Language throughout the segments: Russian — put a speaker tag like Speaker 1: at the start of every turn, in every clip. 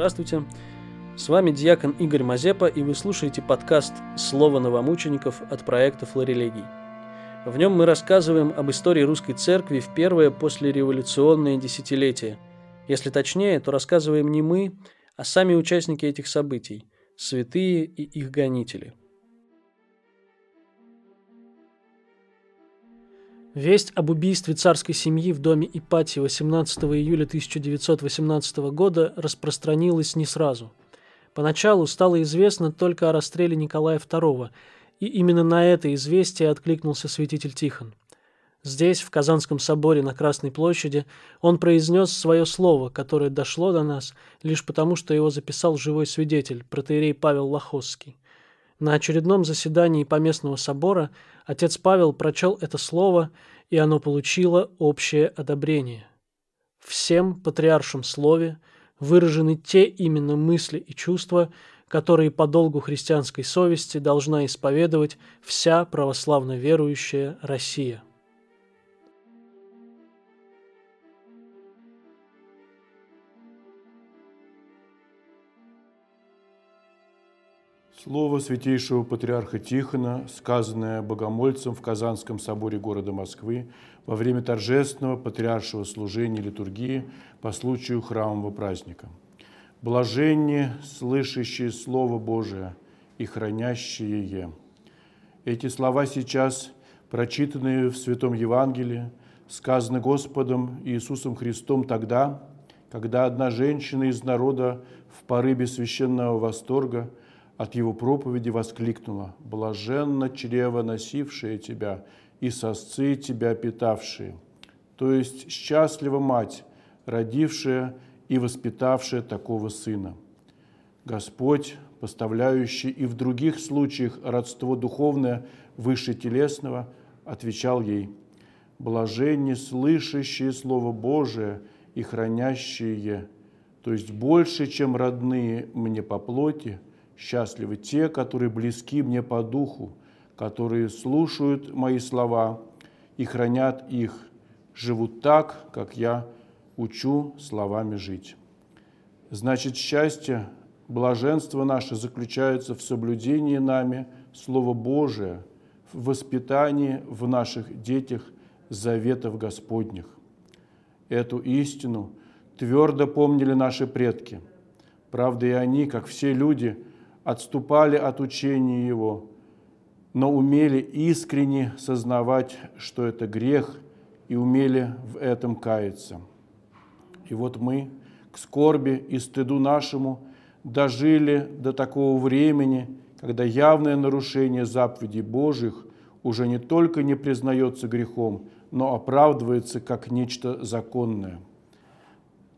Speaker 1: Здравствуйте. С вами диакон Игорь Мазепа, и вы слушаете подкаст «Слово новомучеников» от проекта «Флорелегий». В нем мы рассказываем об истории русской церкви в первое послереволюционное десятилетие. Если точнее, то рассказываем не мы, а сами участники этих событий – святые и их гонители – Весть об убийстве царской семьи в доме Ипатии 18 июля 1918 года распространилась не сразу. Поначалу стало известно только о расстреле Николая II, и именно на это известие откликнулся святитель Тихон. Здесь, в Казанском соборе на Красной площади, он произнес свое слово, которое дошло до нас лишь потому, что его записал живой свидетель, протеерей Павел Лохосский. На очередном заседании Поместного собора отец Павел прочел это слово, и оно получило общее одобрение. Всем патриаршем слове выражены те именно мысли и чувства, которые по долгу христианской совести должна исповедовать вся православно верующая Россия.
Speaker 2: Слово святейшего патриарха Тихона, сказанное богомольцем в Казанском соборе города Москвы во время торжественного патриаршего служения литургии по случаю храмового праздника. Блаженне, слышащие Слово Божие и хранящие. Эти слова сейчас, прочитанные в Святом Евангелии, сказаны Господом Иисусом Христом тогда, когда одна женщина из народа в порыве священного восторга – от его проповеди воскликнула «Блаженно чрево, носившее тебя, и сосцы тебя питавшие». То есть счастлива мать, родившая и воспитавшая такого сына. Господь, поставляющий и в других случаях родство духовное выше телесного, отвечал ей «Блаженни слышащие Слово Божие и хранящие, то есть больше, чем родные мне по плоти – Счастливы те, которые близки мне по духу, которые слушают мои слова и хранят их, живут так, как я учу словами жить. Значит, счастье, блаженство наше заключается в соблюдении нами Слова Божия, в воспитании в наших детях заветов Господних. Эту истину твердо помнили наши предки. Правда, и они, как все люди, отступали от учения его, но умели искренне сознавать, что это грех, и умели в этом каяться. И вот мы к скорби и стыду нашему дожили до такого времени, когда явное нарушение заповедей Божьих уже не только не признается грехом, но оправдывается как нечто законное.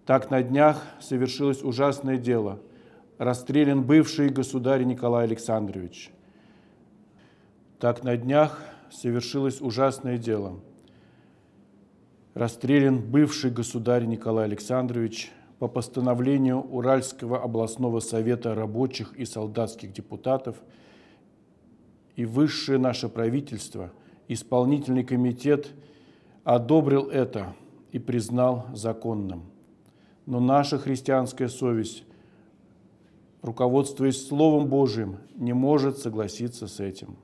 Speaker 2: Так на днях совершилось ужасное дело – расстрелян бывший государь Николай Александрович. Так на днях совершилось ужасное дело. Расстрелян бывший государь Николай Александрович по постановлению Уральского областного совета рабочих и солдатских депутатов и высшее наше правительство, исполнительный комитет одобрил это и признал законным. Но наша христианская совесть руководствуясь Словом Божьим, не может согласиться с этим.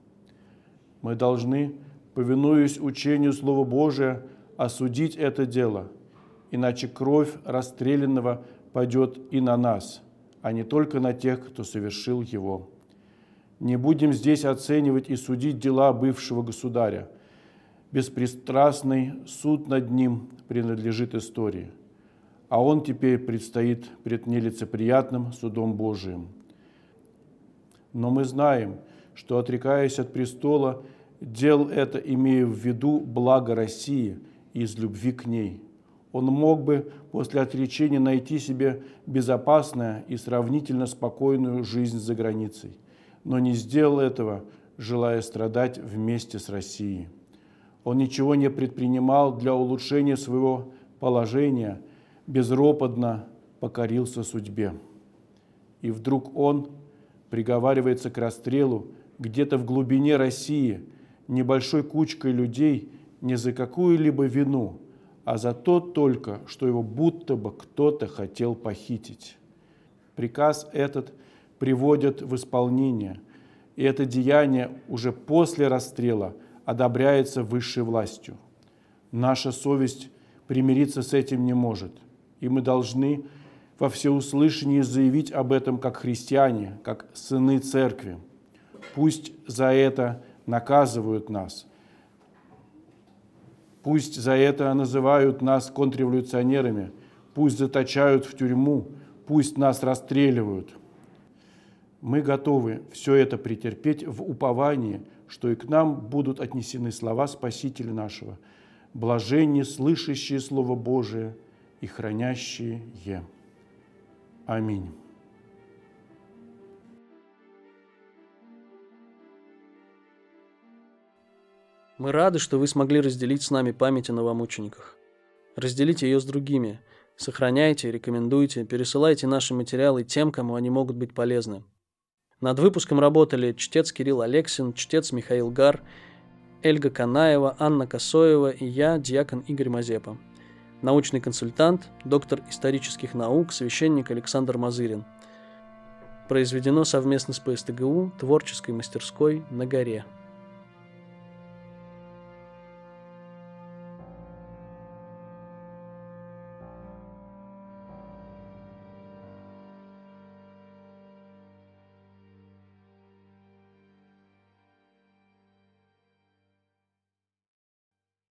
Speaker 2: Мы должны, повинуясь учению Слова Божия, осудить это дело, иначе кровь расстрелянного пойдет и на нас, а не только на тех, кто совершил его. Не будем здесь оценивать и судить дела бывшего государя. Беспристрастный суд над ним принадлежит истории – а он теперь предстоит пред нелицеприятным судом Божиим. Но мы знаем, что, отрекаясь от престола, делал это, имея в виду благо России из любви к ней. Он мог бы после отречения найти себе безопасную и сравнительно спокойную жизнь за границей, но не сделал этого, желая страдать вместе с Россией. Он ничего не предпринимал для улучшения своего положения – безропотно покорился судьбе. И вдруг он приговаривается к расстрелу где-то в глубине России небольшой кучкой людей не за какую-либо вину, а за то только, что его будто бы кто-то хотел похитить. приказ этот приводят в исполнение, и это деяние уже после расстрела одобряется высшей властью. Наша совесть примириться с этим не может, и мы должны во всеуслышании заявить об этом как христиане, как сыны церкви. Пусть за это наказывают нас, пусть за это называют нас контрреволюционерами, пусть заточают в тюрьму, пусть нас расстреливают. Мы готовы все это претерпеть в уповании, что и к нам будут отнесены слова Спасителя нашего, блаженни слышащие Слово Божие и хранящие Е. Аминь.
Speaker 1: Мы рады, что вы смогли разделить с нами память о новомучениках. Разделите ее с другими. Сохраняйте, рекомендуйте, пересылайте наши материалы тем, кому они могут быть полезны. Над выпуском работали чтец Кирилл Алексин, чтец Михаил Гар, Эльга Канаева, Анна Косоева и я, диакон Игорь Мазепа. Научный консультант, доктор исторических наук, священник Александр Мазырин. Произведено совместно с ПСТГУ творческой мастерской на горе.